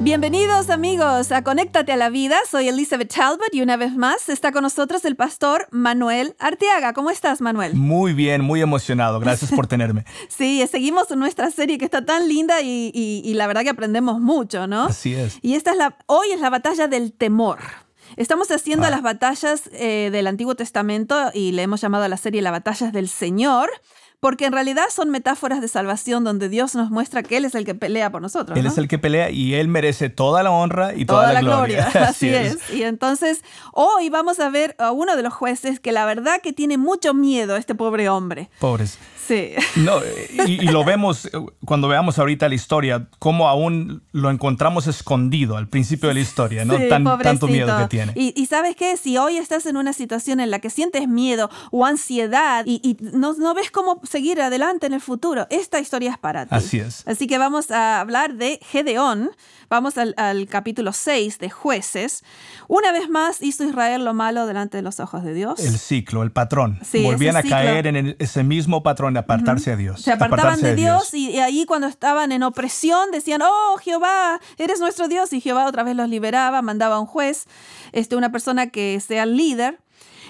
Bienvenidos amigos a Conéctate a la Vida. Soy Elizabeth Talbot y una vez más está con nosotros el pastor Manuel Arteaga. ¿Cómo estás, Manuel? Muy bien, muy emocionado. Gracias por tenerme. sí, seguimos nuestra serie que está tan linda y, la verdad que aprendemos mucho, ¿no? Así es. Y esta es la, hoy es la batalla del temor. Estamos haciendo las batallas eh, del Antiguo Testamento y le hemos llamado a la serie las batallas del Señor porque en realidad son metáforas de salvación donde Dios nos muestra que Él es el que pelea por nosotros. Él es el que pelea y Él merece toda la honra y toda, la, gloria. Así, es. Y entonces hoy vamos a ver a uno de los jueces que la verdad que tiene mucho miedo este pobre hombre. Pobres. Sí. No, y, lo vemos eh, cuando veamos ahorita la historia, cómo aún lo encontramos escondido al principio de la historia, ¿no? Sí, tanto miedo que tiene. Y, sabes qué, si hoy estás en una situación en la que sientes miedo o ansiedad y, no, no, ves cómo seguir adelante en el futuro, esta historia es para ti. Así es. Así que vamos a hablar de Gedeón. Vamos al, capítulo 6 de jueces. Una vez más hizo Israel lo malo delante de los ojos de Dios. El ciclo, el patrón. Volvían a caer en ese mismo patrón de apartarse de Dios. Se apartaban de, Dios, Y, ahí cuando estaban en opresión decían, oh Jehová, eres nuestro Dios. Y Jehová otra vez los liberaba, mandaba a un juez, este, una persona que sea el líder.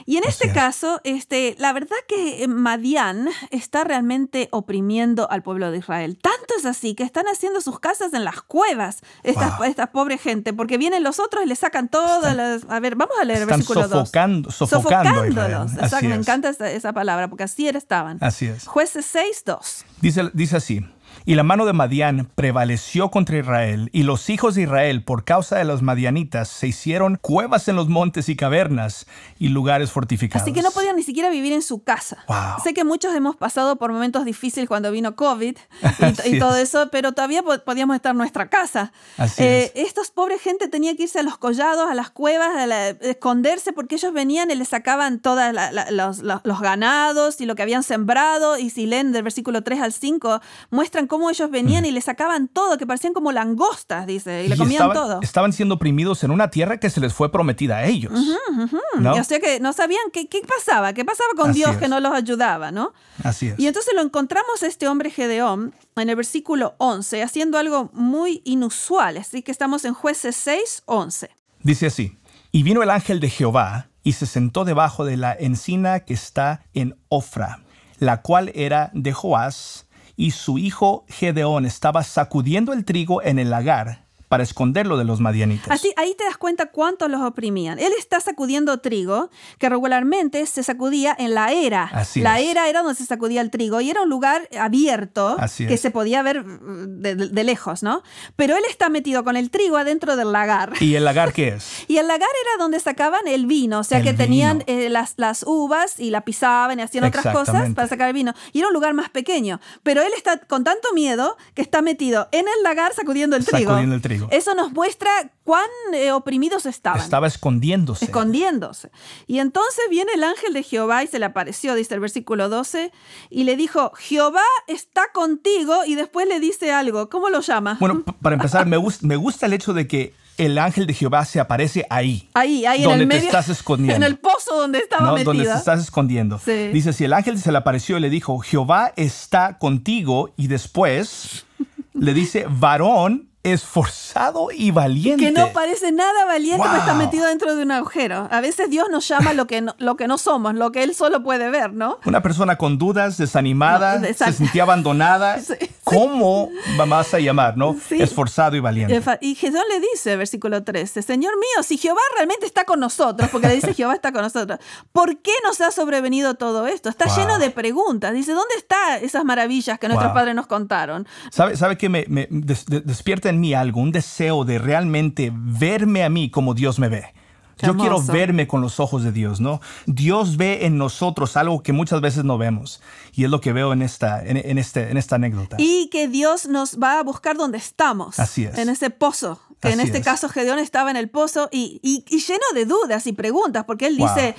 Y en este caso, este, la verdad que eh, Madián está realmente oprimiendo al pueblo de Israel. Tanto es así que están haciendo sus casas en las cuevas, esta, esta pobre gente, porque vienen los otros y le sacan todas las... A ver, vamos a leer el versículo sofocando, 2. Sofocándolos. me encanta esa, esa, palabra, porque así estaban. Así es. Jueces 6, 2. Dice, dice así. Y la mano de Madián prevaleció contra Israel, y los hijos de Israel, por causa de los madianitas, se hicieron cuevas en los montes y cavernas y lugares fortificados. Así que no podían ni siquiera vivir en su casa. Sé que muchos hemos pasado por momentos difíciles cuando vino COVID y, todo eso, pero todavía podíamos estar en nuestra casa. eh, estos pobres gente tenían que irse a los collados, a las cuevas, a esconderse, porque ellos venían y les sacaban todos los, los, ganados y lo que habían sembrado. Y si leen del versículo 3 al 5, muestran cómo cómo ellos venían mm. y le sacaban todo, que parecían como langostas, dice, y le comían todo. Estaban siendo oprimidos en una tierra que se les fue prometida a ellos. O sea que no sabían qué, qué pasaba, qué pasaba con Dios que no los ayudaba, ¿no? Así es. Y entonces lo encontramos a este hombre Gedeón en el versículo 11, haciendo algo muy inusual. Así que estamos en jueces 6, 11. Dice así, y vino el ángel de Jehová y se sentó debajo de la encina que está en Ofra, la cual era de Joás, y su hijo Gedeón estaba sacudiendo el trigo en el lagar para esconderlo de los madianitas. Así, ahí te das cuenta cuánto los oprimían. Él está sacudiendo trigo, que regularmente se sacudía en la era. la era era donde se sacudía el trigo y era un lugar abierto que se podía ver mm, de, lejos, ¿no? Pero él está metido con el trigo adentro del lagar. ¿Y el lagar qué es? y el lagar era donde sacaban el vino, o sea que tenían eh, las, las uvas y la pisaban y hacían otras cosas para sacar el vino. Y era un lugar más pequeño. Pero él está con tanto miedo que está metido en el lagar sacudiendo el trigo. Sacudiendo el trigo. Eso nos muestra cuán eh, oprimidos estaban. Estaba escondiéndose. Escondiéndose. Y entonces viene el ángel de Jehová y se le apareció, dice el versículo 12, y le dijo, Jehová está contigo, y después le dice algo. ¿Cómo lo llama? Bueno, para empezar, me, gusta, me gusta el hecho de que el ángel de Jehová se aparece ahí. Ahí, ahí donde en el te estás escondiendo. En el pozo donde estaba ¿no? Donde te estás escondiendo. Dice, si el ángel se le apareció y le dijo, Jehová está contigo, y después le dice, varón esforzado y valiente. Que no parece nada valiente, pero está metido dentro de un agujero. A veces Dios nos llama lo que no, lo que no somos, lo que Él solo puede ver, ¿no? Una persona con dudas, desanimada, se sentía abandonada. ¿Cómo vas a llamar, no? Esforzado y valiente. Y Jesús le dice, versículo 13, Señor mío, si Jehová realmente está con nosotros, porque le dice Jehová está con nosotros, ¿por qué nos ha sobrevenido todo esto? Está lleno de preguntas. Dice, ¿dónde están esas maravillas que nuestros padres nos contaron? ¿Sabe, sabe que me, me despierta mí algún deseo de realmente verme a mí como Dios me ve. Yo quiero verme con los ojos de Dios, ¿no? Dios ve en nosotros algo que muchas veces no vemos. Y es lo que veo en esta, en, este, en esta anécdota. Y que Dios nos va a buscar donde estamos. Así es. En ese pozo. Que en este caso Gedeón estaba en el pozo y, lleno de dudas y preguntas, porque él dice,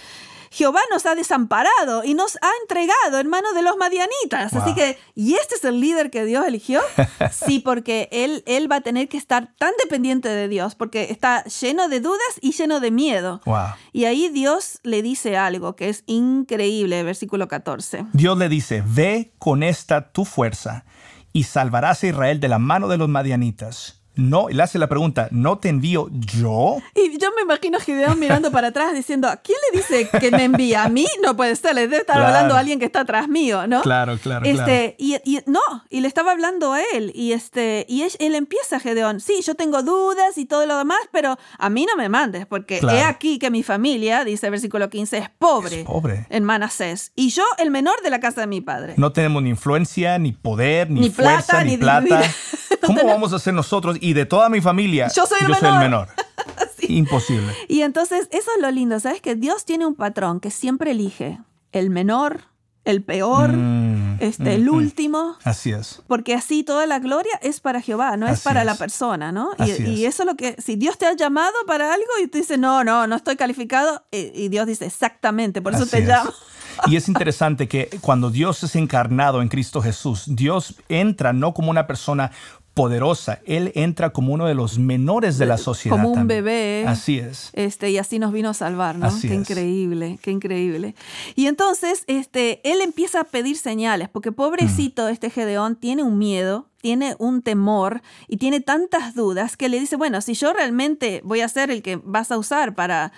Jehová nos ha desamparado y nos ha entregado en manos de los madianitas. Así que, ¿y este es el líder que Dios eligió? sí, porque él, él va a tener que estar tan dependiente de Dios, porque está lleno de dudas y lleno de miedo. Y ahí Dios le dice algo que es increíble, versículo 14. Dios le dice, ve con esta tu fuerza y salvarás a Israel de la mano de los madianitas no, le hace la pregunta, ¿no te envío yo? Y yo me imagino a Gideón mirando para atrás diciendo, ¿quién le dice que me envía? ¿A mí? No puede ser, le debe estar hablando a alguien que está atrás mío, ¿no? Claro, claro, este, Y, no, y le estaba hablando a él. Y, este, y él, empieza, Gedeón, sí, yo tengo dudas y todo lo demás, pero a mí no me mandes, porque he aquí que mi familia, dice el versículo 15, es pobre, pobre en Manasés. Y yo el menor de la casa de mi padre. No tenemos ni influencia, ni poder, ni, fuerza, ni, plata. ¿Cómo vamos a hacer nosotros? Y de toda mi familia, yo soy el menor. Imposible. Y entonces, eso es lo lindo, ¿sabes? Que Dios tiene un patrón que siempre elige el menor, el peor, mm, este, el mm, mm. último. Así es. Porque así toda la gloria es para Jehová, no es para la persona, ¿no? Y, eso es lo que, si Dios te ha llamado para algo y tú dices, no, no, no estoy calificado, y, Dios dice, exactamente, por eso te llamo. Y es interesante que cuando Dios es encarnado en Cristo Jesús, Dios entra no como una persona poderosa. Él entra como uno de los menores de la sociedad. Como un bebé. Así es. Este, y así nos vino a salvar, ¿no? qué increíble, qué increíble. Y entonces, este, él empieza a pedir señales, porque pobrecito mm. este Gedeón tiene un miedo, tiene un temor y tiene tantas dudas que le dice, bueno, si yo realmente voy a ser el que vas a usar para,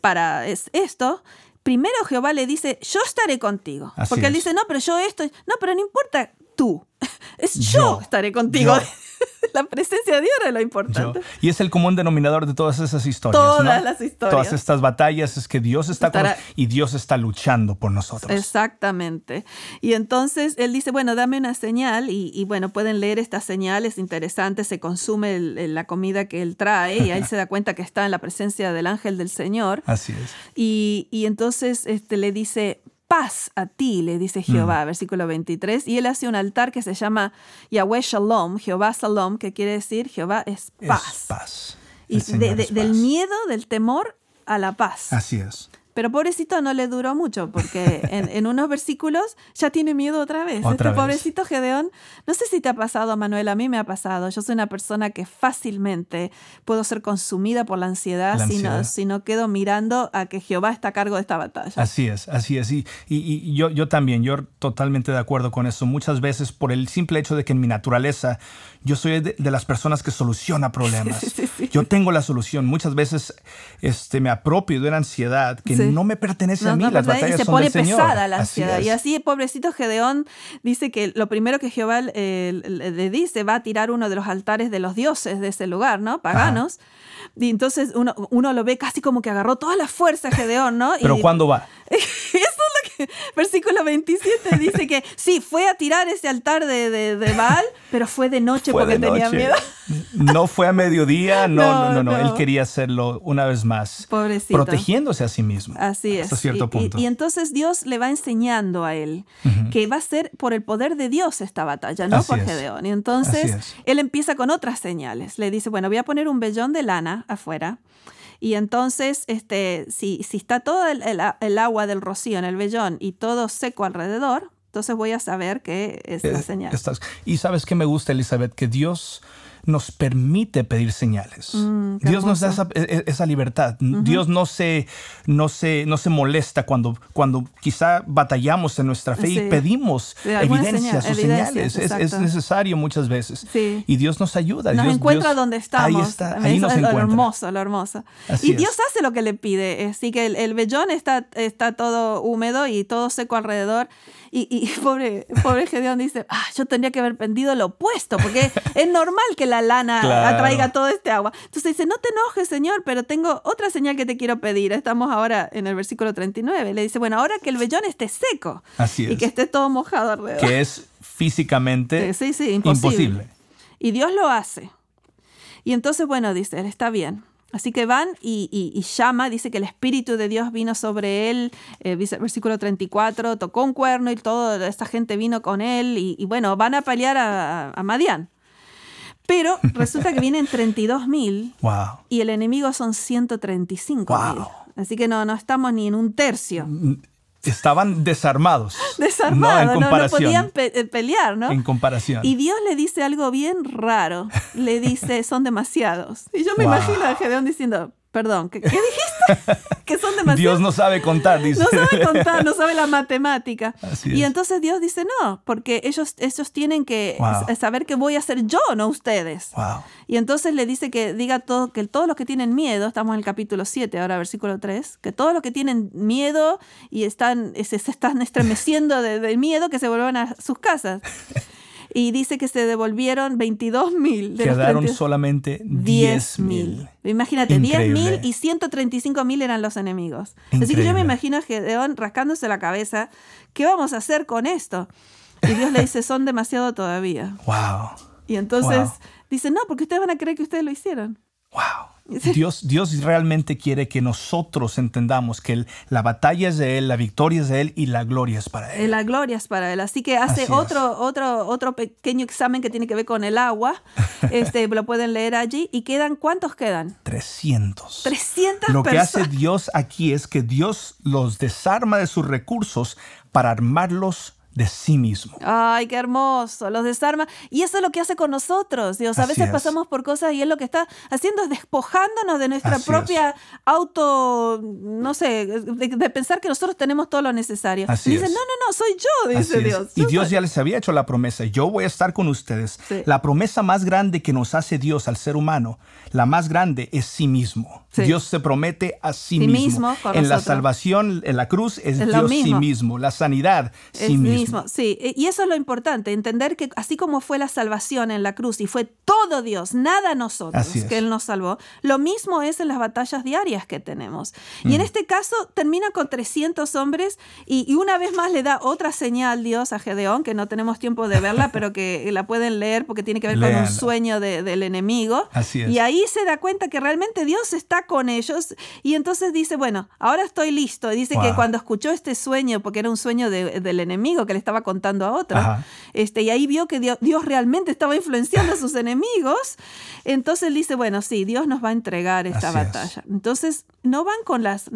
para esto, primero Jehová le dice, yo estaré contigo. porque él dice, no, pero yo esto, no, pero no importa tú, es yo, estaré contigo. la presencia de Dios era lo importante. Y es el común denominador de todas esas historias. Todas las historias. Todas estas batallas es que Dios está con nosotros y Dios está luchando por nosotros. Exactamente. Y entonces él dice, bueno, dame una señal y, bueno, pueden leer estas señales interesantes, se consume la comida que él trae y ahí se da cuenta que está en la presencia del ángel del Señor. Así es. Y, y entonces este, le dice, paz a ti, le dice Jehová, mm. versículo 23, y él hace un altar que se llama Yahweh Shalom, Jehová Shalom, que quiere decir Jehová es paz. paz. Y del miedo, del temor a la paz. Así es. Pero pobrecito no le duró mucho, porque en, unos versículos ya tiene miedo otra vez. este pobrecito Gedeón, no sé si te ha pasado, Manuel, a mí me ha pasado. Yo soy una persona que fácilmente puedo ser consumida por la ansiedad, Si, no, quedo mirando a que Jehová está a cargo de esta batalla. Así es, así es. Y, y, yo, yo también, yo totalmente de acuerdo con eso. Muchas veces por el simple hecho de que en mi naturaleza yo soy de, las personas que soluciona problemas. Yo tengo la solución. Muchas veces este, me apropio de una ansiedad que no me pertenece a mí. las batallas y se pone pesada la ansiedad. y así, pobrecito Gedeón dice que lo primero que Jehová eh, le dice va a tirar uno de los altares de los dioses de ese lugar, ¿no? Paganos. Y entonces uno, uno, lo ve casi como que agarró toda la fuerza Gedeón, ¿no? Pero ¿cuándo va? Eso es lo que, versículo 27 dice que sí, fue a tirar ese altar de, de, Baal, pero fue de noche porque tenía miedo. No fue a mediodía, no no, no, él quería hacerlo una vez más. Pobrecito. Protegiéndose a sí mismo. Así es. Hasta cierto y, punto. Y, entonces Dios le va enseñando a él que va a ser por el poder de Dios esta batalla, no por Gedeón. Y entonces él empieza con otras señales. Le dice, bueno, voy a poner un vellón de lana afuera y entonces, este, si, si está todo el, agua del rocío en el vellón y todo seco alrededor, entonces voy a saber que es la eh, señal. y sabes que me gusta, Elizabeth, que Dios nos permite pedir señales. Mm, Dios nos da esa, e, e, libertad. Dios no se, no, se, no se molesta cuando, cuando quizá batallamos en nuestra fe y pedimos evidencias o señales. Es, necesario muchas veces. Y Dios nos ayuda. Nos encuentra donde estamos. Ahí está, ahí nos encuentra. Lo hermoso, lo hermoso. y Dios hace lo que le pide. Así que el, el vellón está, está todo húmedo y todo seco alrededor. Y, y pobre, pobre Gedeón dice, ah, yo tendría que haber pendido lo opuesto, porque es normal que la lana atraiga todo este agua. Entonces dice, no te enojes, Señor, pero tengo otra señal que te quiero pedir. Estamos ahora en el versículo 39. Le dice, bueno, ahora que el vellón esté seco y que esté todo mojado alrededor. Que es físicamente imposible. Y Dios lo hace. Y entonces, bueno, dice, él está bien. Así que van y, llama, dice que el Espíritu de Dios vino sobre él, eh, versículo 34, tocó un cuerno y toda esta gente vino con él y, bueno, van a pelear a, a Madián. Pero resulta que vienen 32 mil y el enemigo son 135 mil. Así que no, no estamos ni en un tercio. Estaban desarmados. Desarmados, no, no, podían eh, pelear, ¿no? En comparación. Y Dios le dice algo bien raro. Le dice, son demasiados. Y yo me imagino a Gedeón diciendo, Perdón, ¿qué, dijiste? que son demasiados. Dios no sabe contar, dice. No sabe contar, no sabe la matemática. y entonces Dios dice, no, porque ellos, ellos tienen que saber que voy a ser yo, no ustedes. Y entonces le dice que diga todo, que todos los que tienen miedo, estamos en el capítulo 7, ahora versículo 3, que todos los que tienen miedo y están, se, están estremeciendo del de miedo, que se vuelvan a sus casas y dice que se devolvieron 22 mil. Quedaron solamente 10 mil. Imagínate, 10 mil y 135 mil eran los enemigos. Así que yo me imagino a Gedeón rascándose la cabeza, ¿qué vamos a hacer con esto? Y Dios le dice, son demasiado todavía. Wow. Y entonces dice, no, porque ustedes van a creer que ustedes lo hicieron. Wow. Dios, Dios realmente quiere que nosotros entendamos que la batalla es de Él, la victoria es de Él y la gloria es para Él. La gloria es para Él. Así que hace otro, otro, otro pequeño examen que tiene que ver con el agua. Este, lo pueden leer allí. ¿Y quedan cuántos quedan? 300. 300 Lo que hace Dios aquí es que Dios los desarma de sus recursos para armarlos de sí mismo. Ay, qué hermoso, los desarma. Y eso es lo que hace con nosotros, Dios. A veces pasamos por cosas y Él lo que está haciendo es despojándonos de nuestra propia auto, no sé, de, pensar que nosotros tenemos todo lo necesario. Así dice, no, no, no, soy yo, dice Dios. Y Dios ya les había hecho la promesa, yo voy a estar con ustedes. La promesa más grande que nos hace Dios al ser humano, la más grande es sí mismo. Dios se promete a sí, mismo. en la salvación, en la cruz, es, Dios sí mismo. La sanidad, sí mismo. Sí, e, y eso es lo importante, entender que así como fue la salvación en la cruz y fue todo Dios, nada nosotros que Él nos salvó, lo mismo es en las batallas diarias que tenemos. Y en mm. este caso termina con 300 hombres y, una vez más le da otra señal Dios a Gedeón, que no tenemos tiempo de verla, pero que la pueden leer porque tiene que ver con un sueño del enemigo. Así Y ahí se da cuenta que realmente Dios está con ellos y entonces dice, bueno, ahora estoy listo. Dice que cuando escuchó este sueño, porque era un sueño del enemigo que le estaba contando a otro, este, y ahí vio que Dios, realmente estaba influenciando a sus enemigos, entonces dice, bueno, sí, Dios nos va a entregar esta batalla. Entonces, no van con las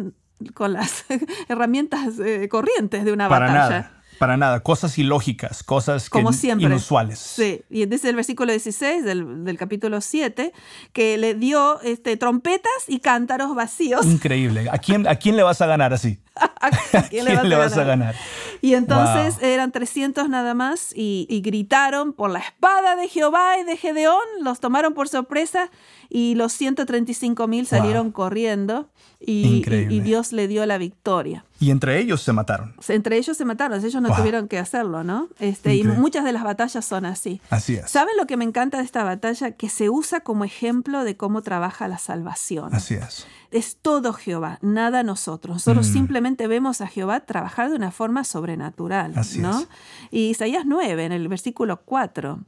con las herramientas eh, corrientes de una batalla. Para nada, cosas ilógicas, cosas que inusuales. Sí, y dice el versículo 16 del, capítulo 7 que le dio este, trompetas y cántaros vacíos. Increíble. ¿A quién, a quién le vas a ganar así? ¿A quién, le, vas, a, ganar? Y entonces eran 300 nada más y, y gritaron por la espada de Jehová y de Gedeón, los tomaron por sorpresa y los 135 mil salieron corriendo y, Dios le dio la victoria. Y entre ellos se mataron. Entre ellos se mataron, ellos no tuvieron que hacerlo, ¿no? Este, y muchas de las batallas son así. Así es. ¿Saben lo que me encanta de esta batalla? Que se usa como ejemplo de cómo trabaja la salvación. Así es. Es todo Jehová, nada nosotros. Nosotros mm. simplemente vemos a Jehová trabajar de una forma sobrenatural, Así ¿no? Es. Y Isaías 9, en el versículo 4,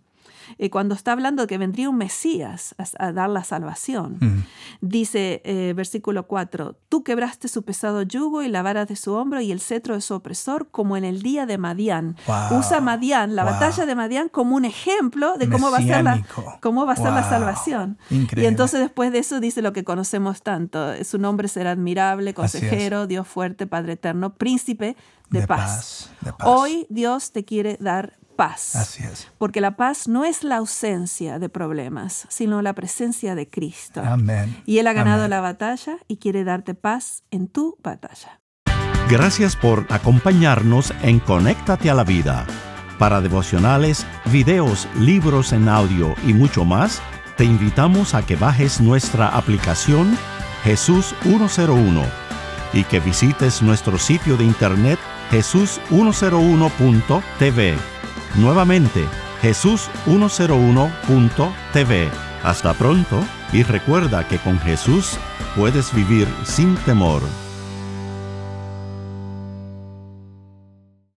eh, cuando está hablando de que vendría un Mesías a, dar la salvación. Dice, eh, versículo 4, tú quebraste su pesado yugo y la vara de su hombro y el cetro de su opresor como en el día de Madián. Usa Madián, la batalla de Madián, como un ejemplo de cómo va a ser la, cómo va a ser la salvación. Y entonces después de eso dice lo que conocemos tanto. Su nombre será admirable, consejero, Dios fuerte, Padre eterno, príncipe de, paz. Hoy Dios te quiere dar paz. Así es. Porque la paz no es la ausencia de problemas, sino la presencia de Cristo. Amén. Y Él ha ganado la batalla y quiere darte paz en tu batalla. Gracias por acompañarnos en Conéctate a la Vida. Para devocionales, videos, libros en audio y mucho más, te invitamos a que bajes nuestra aplicación Jesús 101 y que visites nuestro sitio de internet jesús101.tv Nuevamente, Jesús101.tv. Hasta pronto y recuerda que con Jesús puedes vivir sin temor.